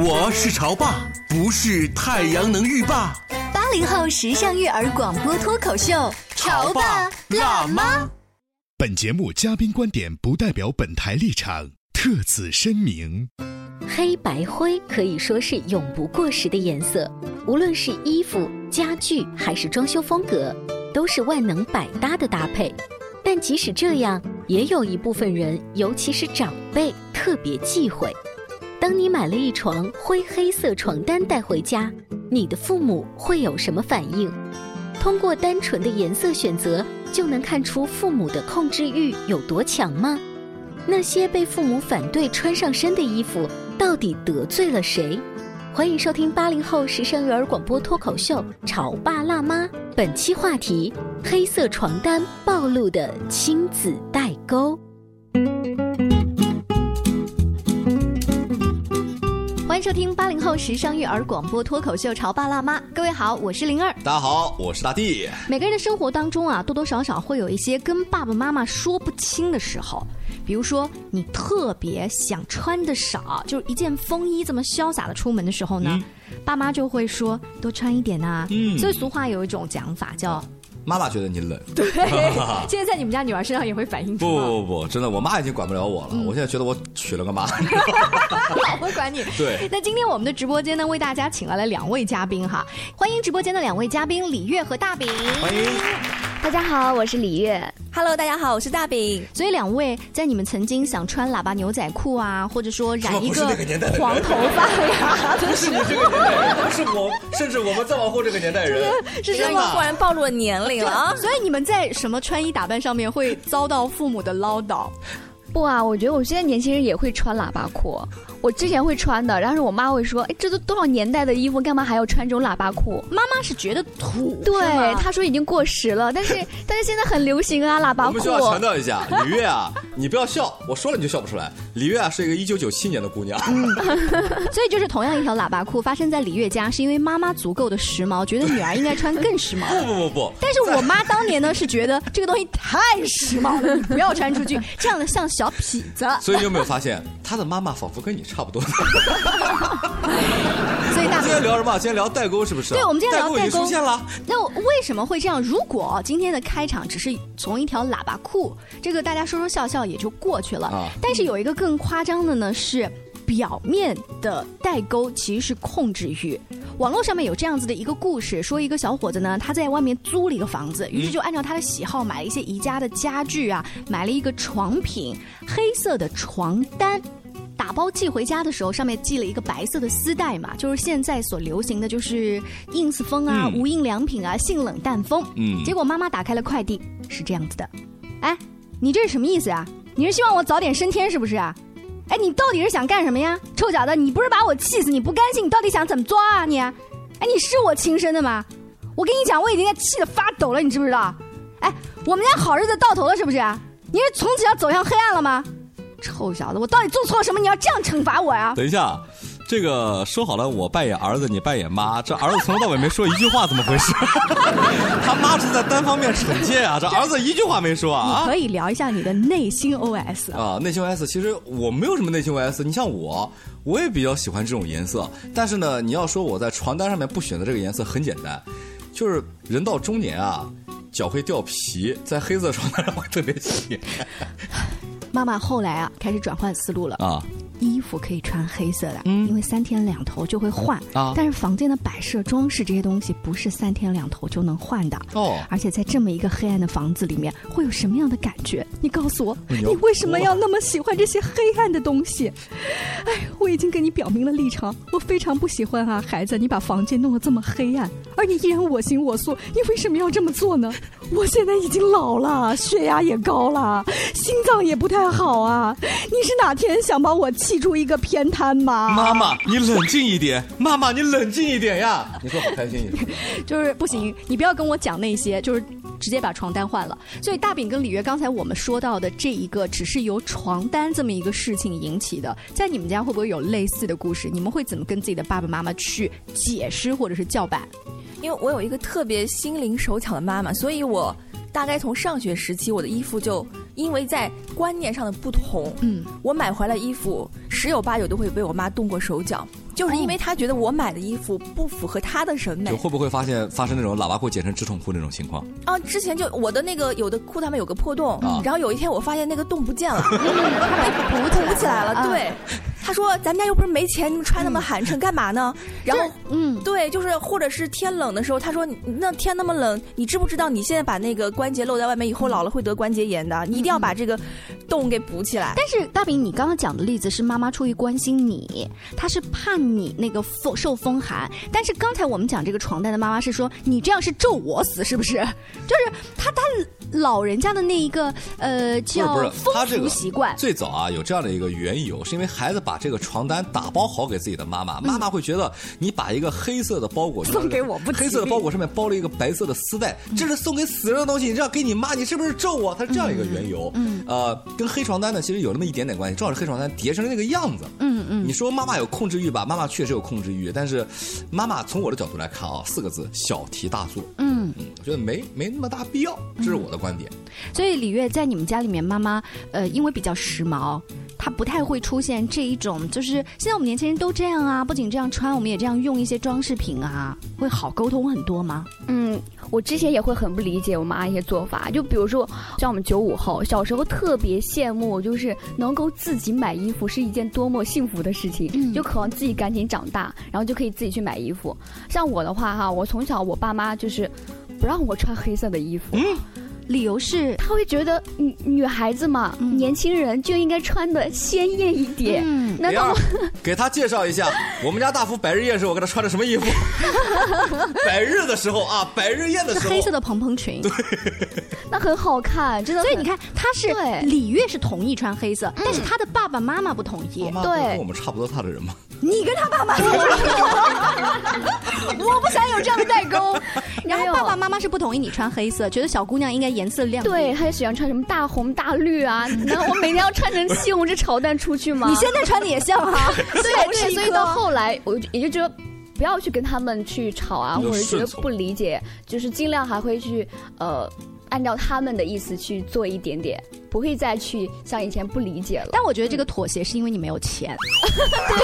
我是潮爸，不是太阳能浴霸。八零后时尚育儿广播脱口秀，潮爸辣妈。本节目嘉宾观点不代表本台立场，特此声明。黑白灰可以说是永不过时的颜色，无论是衣服、家具还是装修风格，都是万能百搭的搭配。但即使这样，也有一部分人，尤其是长辈，特别忌讳。当你买了一床灰黑色床单带回家，你的父母会有什么反应？通过单纯的颜色选择就能看出父母的控制欲有多强吗？那些被父母反对穿上身的衣服，到底得罪了谁？欢迎收听八零后时尚育儿广播脱口秀《潮爸辣妈》，本期话题：黑色床单暴露的亲子代沟。迎收听八零后时尚育儿广播脱口秀《潮爸辣妈》，各位好，我是灵儿。大家好，我是大地。每个人的生活当中啊，多多少少会有一些跟爸爸妈妈说不清的时候。比如说，你特别想穿的少，就是一件风衣这么潇洒的出门的时候呢，爸妈就会说多穿一点呐。嗯，所以俗话有一种讲法叫。妈妈觉得你冷，对，现在在你们家女儿身上也会反映出。不不不，真的，我妈已经管不了我了。我现在觉得我娶了个妈，老会管你。对。那今天我们的直播间呢，为大家请来了两位嘉宾哈，欢迎直播间的两位嘉宾李月和大饼。欢迎。大家好，我是李月。Hello，大家好，我是大饼。所以两位在你们曾经想穿喇叭牛仔裤啊，或者说染一个黄头发呀，不是你这个年代，不是我，甚至我们再往后这个年代人，是真的忽然暴露了年龄了。所以你们在什么穿衣打扮上面会遭到父母的唠叨？不啊，我觉得我现在年轻人也会穿喇叭裤。我之前会穿的，然后我妈会说：“哎，这都多少年代的衣服，干嘛还要穿这种喇叭裤？”妈妈是觉得土，对，她说已经过时了，但是但是现在很流行啊，喇叭裤。我们需要强调一下，李月啊，你不要笑，我说了你就笑不出来。李月啊是一个一九九七年的姑娘，所以就是同样一条喇叭裤发生在李月家，是因为妈妈足够的时髦，觉得女儿应该穿更时髦。不不不不，但是我妈当年呢是觉得这个东西太时髦了，你不要穿出去，这样的像小痞子。所以你有没有发现，她的妈妈仿佛跟你差不多。所以大今天聊什么？今天聊代沟是不是？对，我们今天聊代沟。出现了。那为什么会这样？如果今天的开场只是从一条喇叭裤，这个大家说说笑笑也就过去了。啊。但是有一个更夸张的呢，是表面的代沟其实是控制欲。网络上面有这样子的一个故事，说一个小伙子呢，他在外面租了一个房子，于是就按照他的喜好买了一些宜家的家具啊，买了一个床品，黑色的床单。打包寄回家的时候，上面系了一个白色的丝带嘛，就是现在所流行的就是 ins 风啊、无印良品啊、性冷淡风。嗯，结果妈妈打开了快递，是这样子的，哎，你这是什么意思啊？你是希望我早点升天是不是啊？哎，你到底是想干什么呀？臭小子，你不是把我气死？你不甘心？你到底想怎么抓啊你？哎，你是我亲生的吗？我跟你讲，我已经在气得发抖了，你知不知道？哎，我们家好日子到头了是不是？你是从此要走向黑暗了吗？臭小子，我到底做错了什么？你要这样惩罚我呀？等一下，这个说好了，我扮演儿子，你扮演妈。这儿子从头到尾没说一句话，怎么回事？他妈是在单方面惩戒啊，这儿子一句话没说啊。你可以聊一下你的内心 OS 啊，内心 OS。其实我没有什么内心 OS。你像我，我也比较喜欢这种颜色。但是呢，你要说我在床单上面不选择这个颜色，很简单，就是人到中年啊，脚会掉皮，在黑色床单上会特别 起。妈妈后来啊，开始转换思路了啊。衣服可以穿黑色的，因为三天两头就会换啊。但是房间的摆设、装饰这些东西不是三天两头就能换的哦。而且在这么一个黑暗的房子里面，会有什么样的感觉？你告诉我，你你为什么要那么喜欢这些黑暗的东西？哎，我已经跟你表明了立场，我非常不喜欢啊，孩子，你把房间弄得这么黑暗，而你依然我行我素，你为什么要这么做呢？我现在已经老了，血压也高了，心脏也不太好啊！你是哪天想把我气出一个偏瘫吗？妈妈，你冷静一点，妈妈，你冷静一点呀！你说好开心，就是不行，你不要跟我讲那些，就是直接把床单换了。所以大饼跟李月刚才我们说到的这一个，只是由床单这么一个事情引起的，在你们家会不会有类似的故事？你们会怎么跟自己的爸爸妈妈去解释或者是叫板？因为我有一个特别心灵手巧的妈妈，所以我大概从上学时期，我的衣服就因为在观念上的不同，嗯，我买回来衣服十有八九都会被我妈动过手脚，就是因为他觉得我买的衣服不符合他的审美就。会不会发现发生那种喇叭裤剪成直筒裤那种情况？啊，之前就我的那个有的裤他们有个破洞，啊然后有一天我发现那个洞不见了，它被补起来了。对，他说咱们家又不是没钱，你们穿那么寒碜干嘛呢？然后，嗯，对，就是或者是天冷的时候，他说你那天那么冷，你知不知道你现在把那个关节露在外面，以后老了会得关节炎的，你一定要把这个洞给补起来。但是大饼，你刚刚讲的例子是妈妈出于关心你，她是怕你那个风受风寒。但是刚才我们讲这个床单的妈妈是说你这样是咒我死，是不是？就是她她老人家的那一个呃不是不叫风俗这个习惯。最早啊有这样的一个缘由，是因为孩子把这个床单打包好给自己的妈妈，妈妈会觉得你把一个黑色的包裹送给我不黑色的包裹上面包了一个白色的丝带，这是送给死人的东西，你这样给你妈，你是不是咒我？它是这样一个缘由。嗯，呃，跟黑床单呢其实有那么一点点关系，正好是黑床单叠成那个样子。嗯嗯，你说妈妈有控制欲吧？妈妈确实有控制欲，但是妈妈从我的角度来看啊，四个字：小题大做。嗯嗯，我觉得没没那么大必要，这是我的观点。所以李月在你们家里面，妈妈呃，因为比较时髦，她不太会出现这一种，就是现在我们年轻人都这样啊，不仅这样穿，我们也这样用一些装饰品啊，会好沟通很多吗？嗯，我之前也会很不理解我妈一些做法，就比如说像我们九五后，小时候特别羡慕，就是能够自己买衣服是一件多么幸福的事情，就渴望自己赶紧长大，然后就可以自己去买衣服。像我的话哈，我从小我爸妈就是不让我穿黑色的衣服。理由是他会觉得女女孩子嘛，年轻人就应该穿的鲜艳一点。难道给他介绍一下，我们家大福百日宴时，我给他穿的什么衣服？百日的时候啊，百日宴的时候，是黑色的蓬蓬裙，对那很好看？真的。所以你看，他是对李月是同意穿黑色，但是他的爸爸妈妈不同意我。妈对跟我们差不多大的人吗？你跟他爸妈，我不想有这样的代沟。然后爸爸妈妈是不同意你穿黑色，觉得小姑娘应该颜色亮。对，她就喜欢穿什么大红大绿啊，然后我每天要穿成西红柿炒蛋出去吗？你现在穿的也像哈，对 对，西红柿一所以到后来我就也就觉得。不要去跟他们去吵啊，或者觉得不理解，就是尽量还会去呃，按照他们的意思去做一点点，不会再去像以前不理解了。但我觉得这个妥协是因为你没有钱，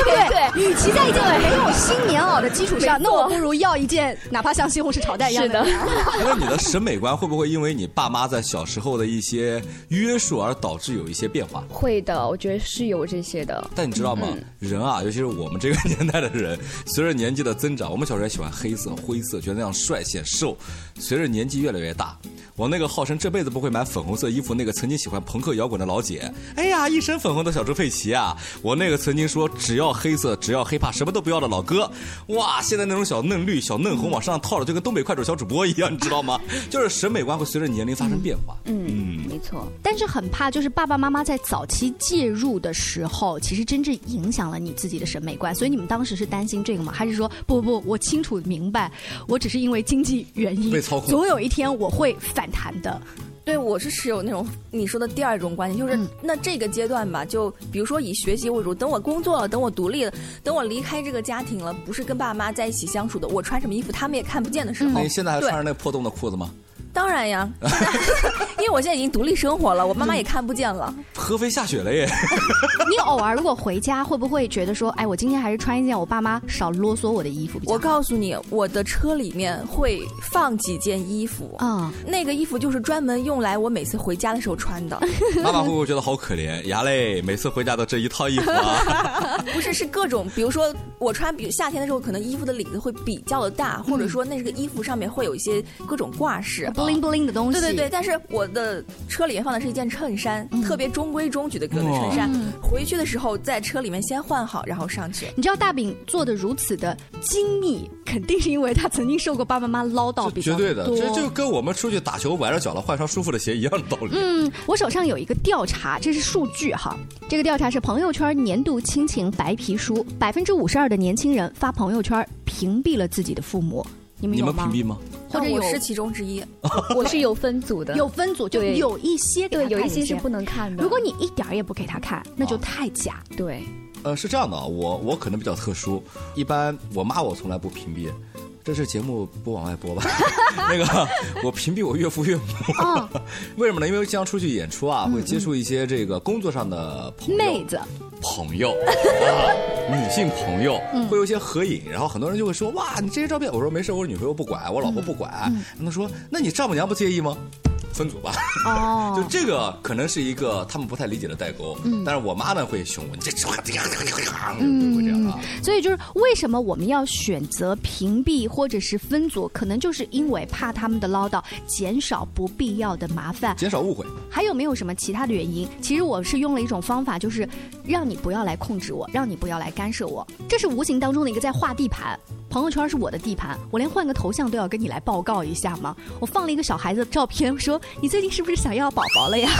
对不对？与其在一件没有新棉袄的基础上，那我不如要一件哪怕像西红柿炒蛋一样是的棉袄因为你的审美观会不会因为你爸妈在小时候的一些约束而导致有一些变化？会的，我觉得是有这些的。但你知道吗？嗯人啊，尤其是我们这个年代的人，随着年纪的增长，我们小时候也喜欢黑色、灰色，觉得那样帅显瘦。随着年纪越来越大，我那个号称这辈子不会买粉红色衣服，那个曾经喜欢朋克摇滚的老姐，哎呀，一身粉红的小猪佩奇啊！我那个曾经说只要黑色，只要黑怕，什么都不要的老哥，哇，现在那种小嫩绿、小嫩红往身上套的，就跟东北快手小主播一样，你知道吗？就是审美观会随着年龄发生变化。嗯，没错。但是很怕，就是爸爸妈妈在早期介入的时候，其实真正影响了你自己的审美观。所以你们当时是担心这个吗？还是说不不不，我清楚明白，我只是因为经济原因 被操控总有一天我会反弹的。对，我是持有那种你说的第二种观点，就是、那这个阶段吧，就比如说以学习为主，等我工作了，等我独立了，等我离开这个家庭了，不是跟爸妈在一起相处的，我穿什么衣服他们也看不见的时候，那你现在还穿着那破洞的裤子吗？当然呀，因为我现在已经独立生活了，我妈妈也看不见了。合肥下雪了耶！你偶尔如果回家，会不会觉得说，哎，我今天还是穿一件我爸妈少啰嗦我的衣服比较好？我告诉你，我的车里面会放几件衣服，啊、那个衣服就是专门用来我每次回家的时候穿的，妈妈会不会觉得好可怜呀嘞？每次回家都这一套衣服啊！不是是各种，比如说我穿，比如夏天的时候，可能衣服的领子会比较的大，或者说那个衣服上面会有一些各种挂饰。不不灵不灵的东西。对对对，但是我的车里面放的是一件衬衫，特别中规中矩的格子衬衫。回去的时候在车里面先换好，然后上去。你知道大饼做的如此的精密，肯定是因为他曾经受过爸爸妈妈唠叨比较。绝对的，这就跟我们出去打球崴着脚了换双舒服的鞋一样的道理。嗯，我手上有一个调查，这是数据哈。这个调查是朋友圈年度亲情白皮书，百分之五十二的年轻人发朋友圈屏蔽了自己的父母。你们有们？屏蔽吗？或者我是其中之一，我是有分组的，有分组就有一些对，有一些是不能看的。如果你一点儿也不给他看，那就太假。对，呃，是这样的，我我可能比较特殊，一般我妈我从来不屏蔽。这是节目不往外播吧？那个我屏蔽我岳父岳母，为什么呢？因为经常出去演出啊，会接触一些这个工作上的朋友、妹子、朋友啊，女性朋友，会有一些合影，然后很多人就会说：“哇，你这些照片。”我说：“没事，我女朋友不管，我老婆不管。”他说：“那你丈母娘不介意吗？”分组吧，哦，就这个可能是一个他们不太理解的代沟，嗯，但是我妈呢会凶我，你这这样会这样啊。所以就是为什么我们要选择屏蔽或者是分组，可能就是因为怕他们的唠叨，减少不必要的麻烦，减少误会。还有没有什么其他的原因？其实我是用了一种方法，就是让你不要来控制我，让你不要来干涉我，这是无形当中的一个在画地盘。朋友圈是我的地盘，我连换个头像都要跟你来报告一下吗？我放了一个小孩子的照片，说你最近是不是想要宝宝了呀？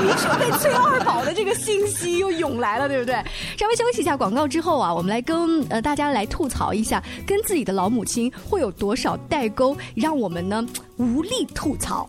你说被催二宝的这个信息又涌来了，对不对？稍微休息一下广告之后啊，我们来跟呃大家来吐槽一下，跟自己的老母亲会有多少代沟，让我们呢无力吐槽。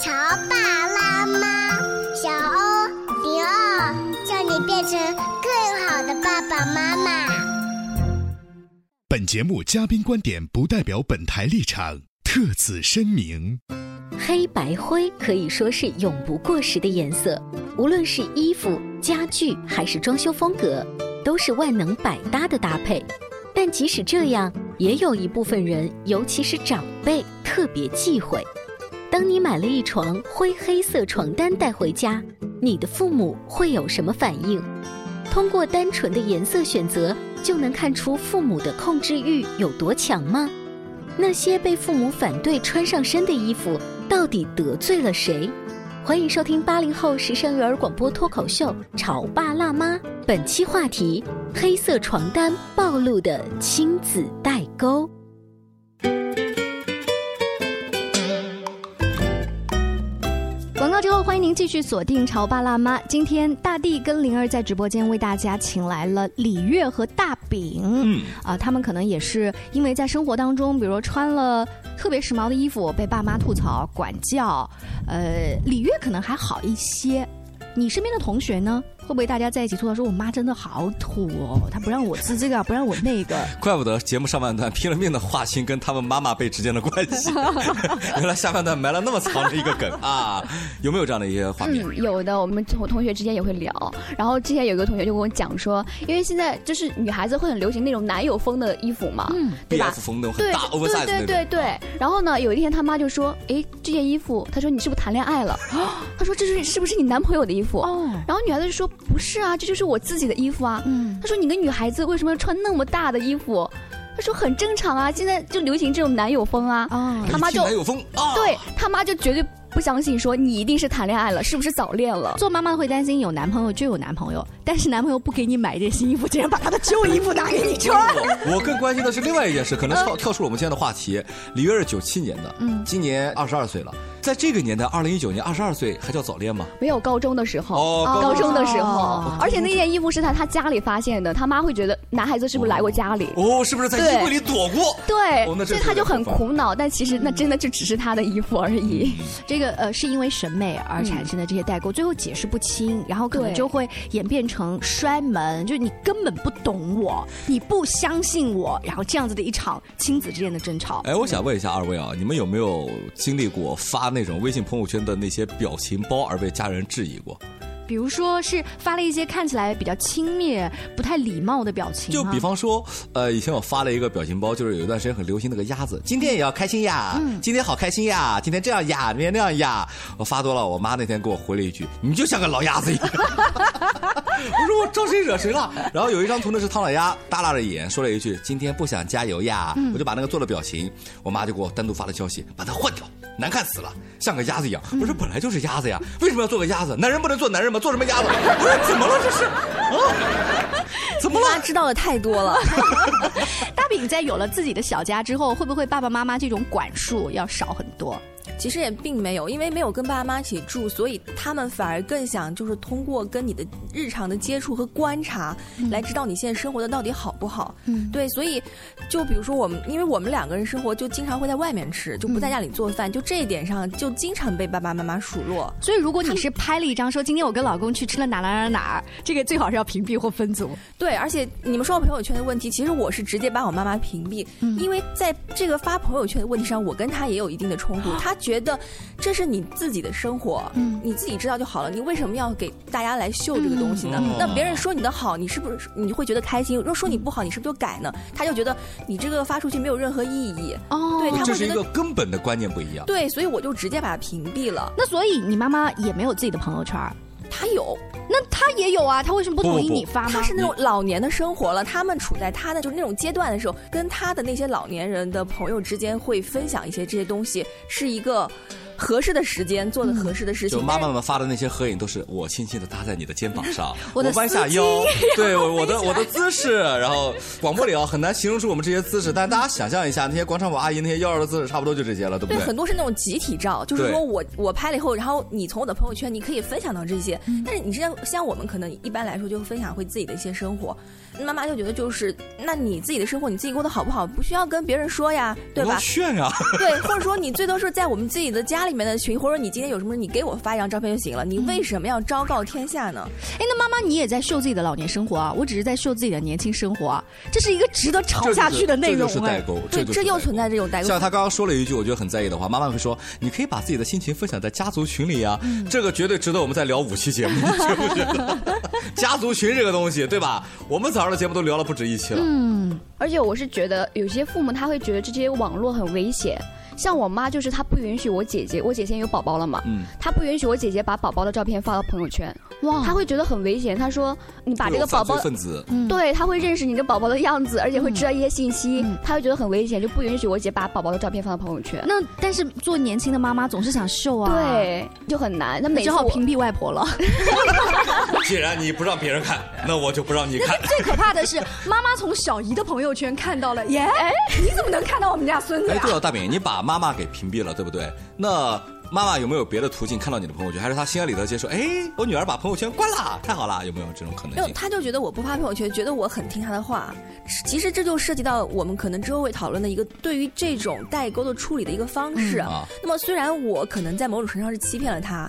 潮爸辣妈，小欧零二，叫你变成更好的爸爸妈妈。本节目嘉宾观点不代表本台立场，特此声明。黑白灰可以说是永不过时的颜色，无论是衣服、家具还是装修风格，都是万能百搭的搭配。但即使这样，也有一部分人，尤其是长辈，特别忌讳。当你买了一床灰黑色床单带回家，你的父母会有什么反应？通过单纯的颜色选择就能看出父母的控制欲有多强吗？那些被父母反对穿上身的衣服，到底得罪了谁？欢迎收听八零后时尚育儿广播脱口秀《潮爸辣妈》，本期话题：黑色床单暴露的亲子代沟。后，欢迎您继续锁定《潮爸辣妈》。今天大地跟灵儿在直播间为大家请来了李月和大饼。嗯，啊，他们可能也是因为在生活当中，比如说穿了特别时髦的衣服被爸妈吐槽、管教。呃，李月可能还好一些。你身边的同学呢？会不会大家在一起吐槽说：“我妈真的好土哦，她不让我吃这个，不让我那个。”怪不得节目上半段拼了命的划清跟他们妈妈辈之间的关系，原来下半段埋了那么长的一个梗啊！有没有这样的一些画面？有的，我们同同学之间也会聊。然后之前有一个同学就跟我讲说，因为现在就是女孩子会很流行那种男友风的衣服嘛，嗯，对吧？风那种很大 oversize 对对对对。然后呢，有一天他妈就说：“哎，这件衣服，她说你是不是谈恋爱了？” 他说：“这是是不是你男朋友的衣服？”哦。然后女孩子就说。不是啊，这就是我自己的衣服啊。嗯，他说你个女孩子为什么要穿那么大的衣服？他说很正常啊，现在就流行这种男友风啊。啊，他妈就男友风啊，对他妈就绝对。不相信说你一定是谈恋爱了，是不是早恋了？做妈妈会担心有男朋友就有男朋友，但是男朋友不给你买一件新衣服，竟然把他的旧衣服拿给你穿。我更关心的是另外一件事，可能跳跳出了我们今天的话题。李月是九七年的，嗯，今年二十二岁了。在这个年代，二零一九年二十二岁还叫早恋吗？没有高中的时候，哦，高中的时候，而且那件衣服是在他家里发现的，他妈会觉得男孩子是不是来过家里？哦，是不是在衣柜里躲过？对，所以他就很苦恼。但其实那真的就只是他的衣服而已。这个呃，是因为审美而产生的这些代沟，最后解释不清，然后可能就会演变成摔门，就是你根本不懂我，你不相信我，然后这样子的一场亲子之间的争吵。哎，我想问一下二位啊，你们有没有经历过发那种微信朋友圈的那些表情包而被家人质疑过？比如说是发了一些看起来比较轻蔑、不太礼貌的表情。就比方说，呃，以前我发了一个表情包，就是有一段时间很流行那个鸭子，今天也要开心呀，今天好开心呀，今天这样呀，明天那样呀。我发多了，我妈那天给我回了一句：“你就像个老鸭子一样。” 我说我招谁惹谁了？然后有一张图呢是唐老鸭耷拉着眼说了一句：“今天不想加油呀。”我就把那个做了表情，我妈就给我单独发了消息，把它换掉，难看死了，像个鸭子一样。不是本来就是鸭子呀，为什么要做个鸭子？男人不能做男人吗？做什么鸭子？不是怎么了这是？啊？怎么了？知道的太多了。大饼在有了自己的小家之后，会不会爸爸妈妈这种管束要少很多？其实也并没有，因为没有跟爸爸妈妈一起住，所以他们反而更想就是通过跟你的日常的接触和观察，来知道你现在生活的到底好不好。嗯，对，所以就比如说我们，因为我们两个人生活就经常会在外面吃，就不在家里做饭，就这一点上就经常被爸爸妈妈数落。所以如果你是拍了一张说今天我跟老公去吃了哪哪哪哪儿，这个最好是要屏蔽或分组。对，而且你们说到朋友圈的问题，其实我是直接把我妈妈屏蔽，因为在这个发朋友圈的问题上，我跟她也有一定的冲突，她。觉得这是你自己的生活，嗯，你自己知道就好了。你为什么要给大家来秀这个东西呢？那别人说你的好，你是不是你会觉得开心？如果说你不好，你是不是就改呢？他就觉得你这个发出去没有任何意义。哦，对，这是一个根本的观念不一样。对，所以我就直接把它屏蔽了。那所以你妈妈也没有自己的朋友圈？他有，那他也有啊？他为什么不同意你发吗？他是那种老年的生活了，他们处在他的就是那种阶段的时候，跟他的那些老年人的朋友之间会分享一些这些东西，是一个。合适的时间做的合适的事情，就妈妈们发的那些合影都是我轻轻的搭在你的肩膀上，我弯下腰，对我我的我的姿势，然后广播里啊很难形容出我们这些姿势，但大家想象一下，那些广场舞阿姨那些妖娆的姿势，差不多就这些了，对不对？很多是那种集体照，就是说我我拍了以后，然后你从我的朋友圈你可以分享到这些，但是你像像我们可能一般来说就分享会自己的一些生活。妈妈就觉得就是，那你自己的生活你自己过得好不好，不需要跟别人说呀，对吧？炫啊！对，或者说你最多是在我们自己的家里面的群，或者你今天有什么，你给我发一张照片就行了。你为什么要昭告天下呢？哎，那妈妈你也在秀自己的老年生活啊？我只是在秀自己的年轻生活啊，这是一个值得吵下去的内容。这就是代沟，对，这又存在这种代沟。像他刚刚说了一句我觉得很在意的话，妈妈会说：“你可以把自己的心情分享在家族群里啊。”这个绝对值得我们再聊五期节目，你觉不觉得？家族群这个东西，对吧？我们早上的节目都聊了不止。一期了，嗯，而且我是觉得有些父母他会觉得这些网络很危险。像我妈就是她不允许我姐姐，我姐现在有宝宝了嘛，嗯，她不允许我姐姐把宝宝的照片发到朋友圈，哇，他会觉得很危险。他说你把这个宝宝分子，对，他会认识你的宝宝的样子，而且会知道一些信息，他会觉得很危险，就不允许我姐把宝宝的照片放到朋友圈。那但是做年轻的妈妈总是想秀啊，对，就很难。那每只好屏蔽外婆了。既然你不让别人看，那我就不让你看。最可怕的是，妈妈从小姨的朋友圈看到了，耶，哎，你怎么能看到我们家孙子？哎，对了，大饼，你把妈妈给屏蔽了。对不对？那妈妈有没有别的途径看到你的朋友圈？还是她心安理得接受？哎，我女儿把朋友圈关了，太好了！有没有这种可能性？她就觉得我不发朋友圈，觉得我很听她的话。其实这就涉及到我们可能之后会讨论的一个对于这种代沟的处理的一个方式。啊那么虽然我可能在某种程度上是欺骗了她。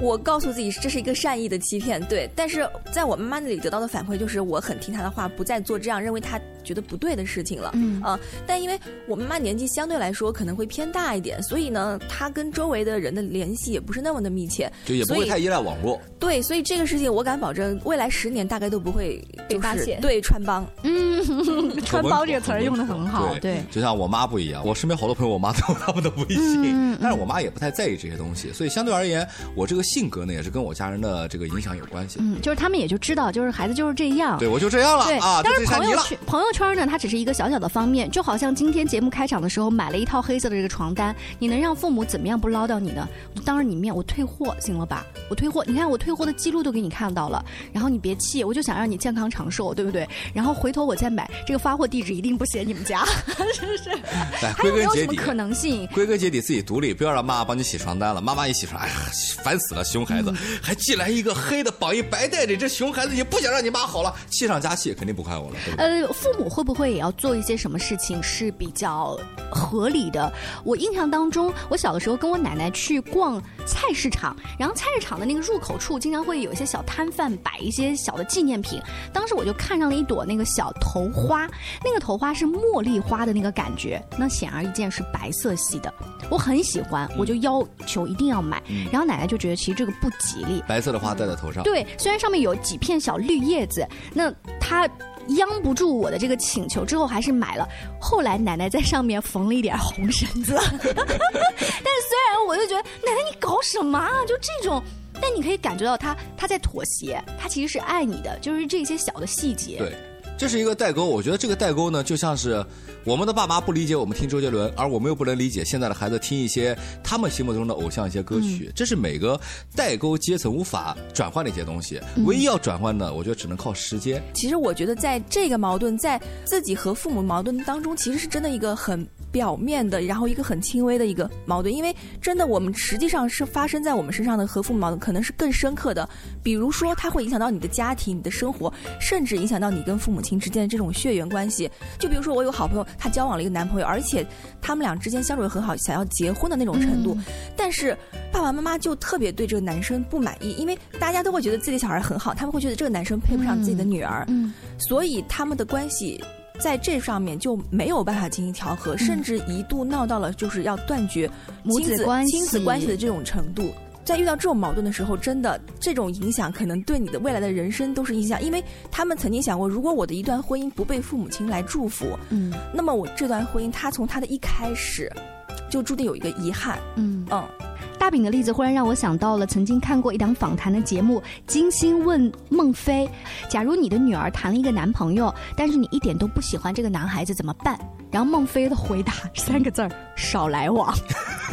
我告诉自己这是一个善意的欺骗，对。但是在我妈妈那里得到的反馈就是，我很听她的话，不再做这样认为她觉得不对的事情了。嗯啊，但因为我妈妈年纪相对来说可能会偏大一点，所以呢，她跟周围的人的联系也不是那么的密切，就也不会太依赖网络。对，所以这个事情我敢保证，未来十年大概都不会被发现。对，穿帮。嗯，穿帮这个词儿用的很好。对，就像我妈不一样，我身边好多朋友，我妈都有他们的微信，但是我妈也不太在意这些东西，所以相对而言，我这个。性格呢，也是跟我家人的这个影响有关系。嗯，就是他们也就知道，就是孩子就是这样。对，我就这样了。对啊，但是朋友圈朋友友圈呢，它只是一个小小的方面，就好像今天节目开场的时候买了一套黑色的这个床单，你能让父母怎么样不唠叨你呢？我当着你面我退货行了吧？我退货，你看我退货的记录都给你看到了，然后你别气，我就想让你健康长寿，对不对？然后回头我再买，这个发货地址一定不写你们家，是不是？还有没有什么可能性？归根结底自己独立，不要让妈妈帮你洗床单了。妈妈一洗床，哎呀，烦死了，熊孩子，还寄来一个黑的绑一白带的，这熊孩子也不想让你妈好了，气上加气，肯定不怪我了。呃，父母会不会也要做一些什么事情是比较合理的？我印象当中，我小的时候跟我奶奶去逛菜市场，然后菜市场的那个入口处经常会有一些小摊贩摆一些小的纪念品。当时我就看上了一朵那个小头花，那个头花是茉莉花的那个感觉，那显而易见是白色系的，我很喜欢，我就要求一定要买。然后奶奶就觉得其实这个不吉利，白色的花戴在头上。对，虽然上面有几片小绿叶子，那它。央不住我的这个请求，之后还是买了。后来奶奶在上面缝了一点红绳子，但虽然我就觉得奶奶你搞什么啊？就这种，但你可以感觉到他他在妥协，他其实是爱你的，就是这些小的细节。对。这是一个代沟，我觉得这个代沟呢，就像是我们的爸妈不理解我们听周杰伦，而我们又不能理解现在的孩子听一些他们心目中的偶像一些歌曲，这是每个代沟阶层无法转换的一些东西。唯一要转换的，我觉得只能靠时间。其实我觉得在这个矛盾，在自己和父母矛盾当中，其实是真的一个很。表面的，然后一个很轻微的一个矛盾，因为真的我们实际上是发生在我们身上的和父母矛盾，可能是更深刻的。比如说，它会影响到你的家庭、你的生活，甚至影响到你跟父母亲之间的这种血缘关系。就比如说，我有好朋友，她交往了一个男朋友，而且他们俩之间相处的很好，想要结婚的那种程度，但是爸爸妈妈就特别对这个男生不满意，因为大家都会觉得自己的小孩很好，他们会觉得这个男生配不上自己的女儿，所以他们的关系。在这上面就没有办法进行调和，甚至一度闹到了就是要断绝母子关亲子关系的这种程度。在遇到这种矛盾的时候，真的这种影响可能对你的未来的人生都是影响，因为他们曾经想过，如果我的一段婚姻不被父母亲来祝福，嗯，那么我这段婚姻他从他的一开始就注定有一个遗憾，嗯嗯。大饼的例子忽然让我想到了曾经看过一档访谈的节目，金星问孟非：“假如你的女儿谈了一个男朋友，但是你一点都不喜欢这个男孩子，怎么办？”然后孟非的回答 三个字儿：“少来往。”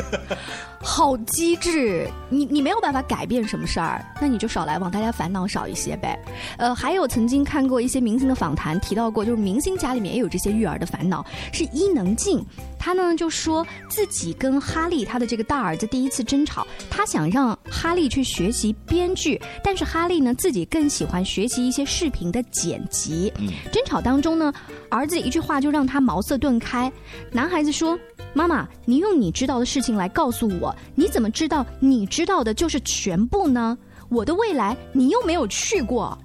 好机智！你你没有办法改变什么事儿，那你就少来往，大家烦恼少一些呗。呃，还有曾经看过一些明星的访谈，提到过，就是明星家里面也有这些育儿的烦恼。是伊能静，她呢就说自己跟哈利他的这个大儿子第一次争吵，他想让哈利去学习编剧，但是哈利呢自己更喜欢学习一些视频的剪辑。嗯争吵当中呢，儿子一句话就让他茅塞顿开。男孩子说：“妈妈，你用你知道的事情来告诉我。”你怎么知道你知道的就是全部呢？我的未来你又没有去过，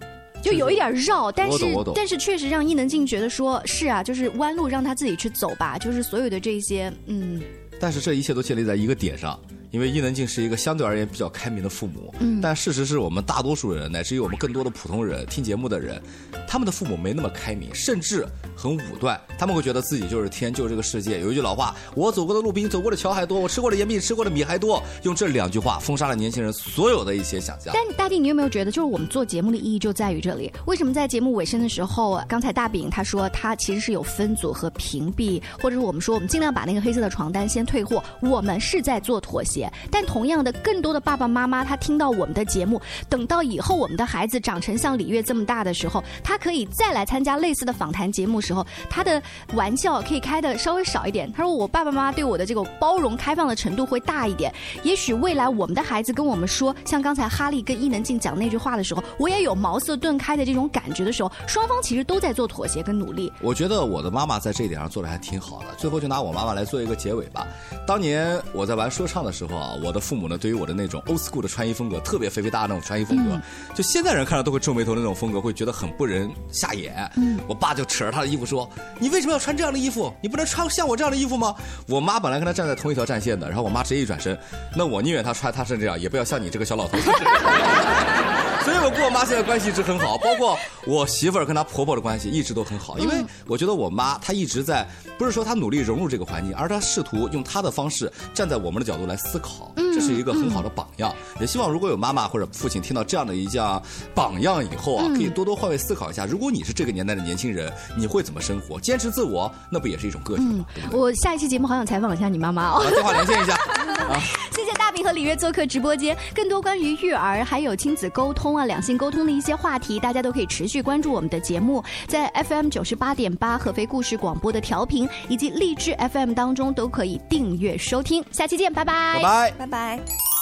就有一点绕，但是但是确实让伊能静觉得说是啊，就是弯路让他自己去走吧，就是所有的这些嗯。但是这一切都建立在一个点上。因为伊能静是一个相对而言比较开明的父母，嗯，但事实是我们大多数人，乃至于我们更多的普通人听节目的人，他们的父母没那么开明，甚至很武断。他们会觉得自己就是天，就是这个世界。有一句老话：“我走过的路比你走过的桥还多，我吃过的盐比你吃过的米还多。”用这两句话封杀了年轻人所有的一些想象。但大地，你有没有觉得，就是我们做节目的意义就在于这里？为什么在节目尾声的时候，刚才大饼他说他其实是有分组和屏蔽，或者是我们说我们尽量把那个黑色的床单先退货，我们是在做妥协，但同样。的更多的爸爸妈妈，他听到我们的节目，等到以后我们的孩子长成像李月这么大的时候，他可以再来参加类似的访谈节目时候，他的玩笑可以开的稍微少一点。他说：“我爸爸妈妈对我的这个包容开放的程度会大一点。也许未来我们的孩子跟我们说，像刚才哈利跟伊能静讲那句话的时候，我也有茅塞顿开的这种感觉的时候，双方其实都在做妥协跟努力。我觉得我的妈妈在这一点上做的还挺好的。最后就拿我妈妈来做一个结尾吧。当年我在玩说唱的时候啊，我的父母呢。对于我的那种 old school 的穿衣风格，特别肥肥大那种穿衣风格，就现在人看到都会皱眉头的那种风格，会觉得很不人下眼。我爸就扯着他的衣服说：“你为什么要穿这样的衣服？你不能穿像我这样的衣服吗？”我妈本来跟他站在同一条战线的，然后我妈直接一转身，那我宁愿他穿他是这样，也不要像你这个小老头。所以我跟我妈现在关系一直很好，包括我媳妇儿跟她婆婆的关系一直都很好，因为我觉得我妈她一直在，不是说她努力融入这个环境，而她试图用她的方式站在我们的角度来思考。这是一个很好的榜样。也希望如果有妈妈或者父亲听到这样的一项榜样以后啊，可以多多换位思考一下，如果你是这个年代的年轻人，你会怎么生活？坚持自我，那不也是一种个性吗？我下一期节目好想采访一下你妈妈哦，电话连线一下。谢谢大饼和李月做客直播间，更多关于育儿还有亲子沟通啊、两性沟通的一些话题，大家都可以持续关注我们的节目，在 FM 九十八点八合肥故事广播的调频以及荔枝 FM 当中都可以订阅收听。下期见，拜拜，拜拜，拜拜。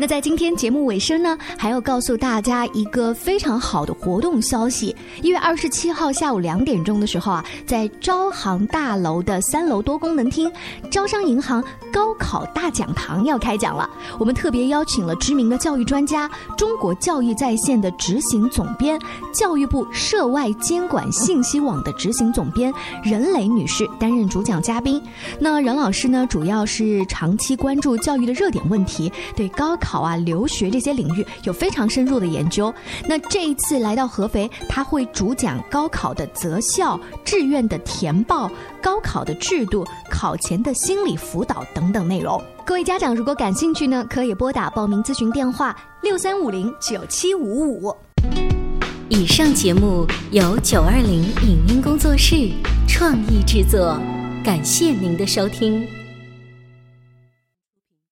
那在今天节目尾声呢，还要告诉大家一个非常好的活动消息。一月二十七号下午两点钟的时候啊，在招行大楼的三楼多功能厅，招商银行高考大讲堂要开讲了。我们特别邀请了知名的教育专家、中国教育在线的执行总编、教育部涉外监管信息网的执行总编任磊女士担任主讲嘉宾。那任老师呢，主要是长期关注教育的热点问题，对高考。考啊，留学这些领域有非常深入的研究。那这一次来到合肥，他会主讲高考的择校、志愿的填报、高考的制度、考前的心理辅导等等内容。各位家长如果感兴趣呢，可以拨打报名咨询电话六三五零九七五五。以上节目由九二零影音工作室创意制作，感谢您的收听。